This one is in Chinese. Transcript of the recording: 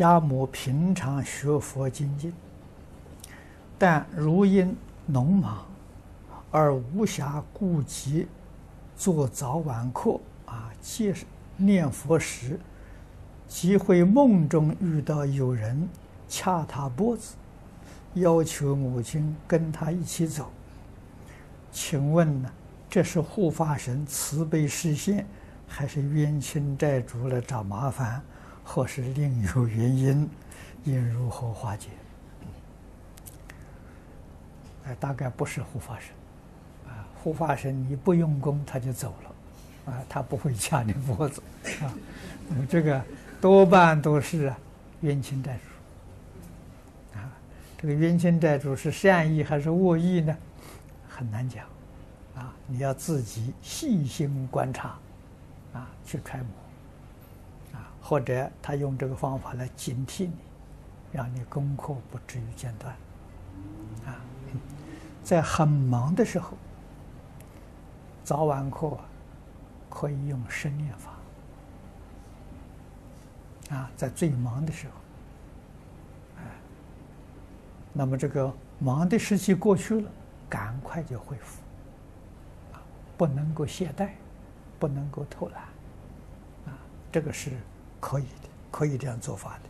家母平常学佛精进，但如因农忙而无暇顾及做早晚课啊，借念佛时，即会梦中遇到有人掐他脖子，要求母亲跟他一起走。请问呢，这是护法神慈悲示现，还是冤亲债主来找麻烦，或是另有原因？应如何化解？哎，大概不是护法神，啊，护法神你不用功他就走了，啊，他不会掐你脖子，啊，那么这个多半都是冤亲债主，啊，这个冤亲债主是善意还是恶意呢？很难讲，啊，你要自己细心观察，啊，去揣摩，或者他用这个方法来警惕你，让你功课不至于间断，啊，在很忙的时候，早晚课可以用生念法，啊，在最忙的时候，哎，那么这个忙的时期过去了。赶快就恢复，啊，不能够懈怠，不能够偷懒，啊，这个是可以的，可以这样做法的。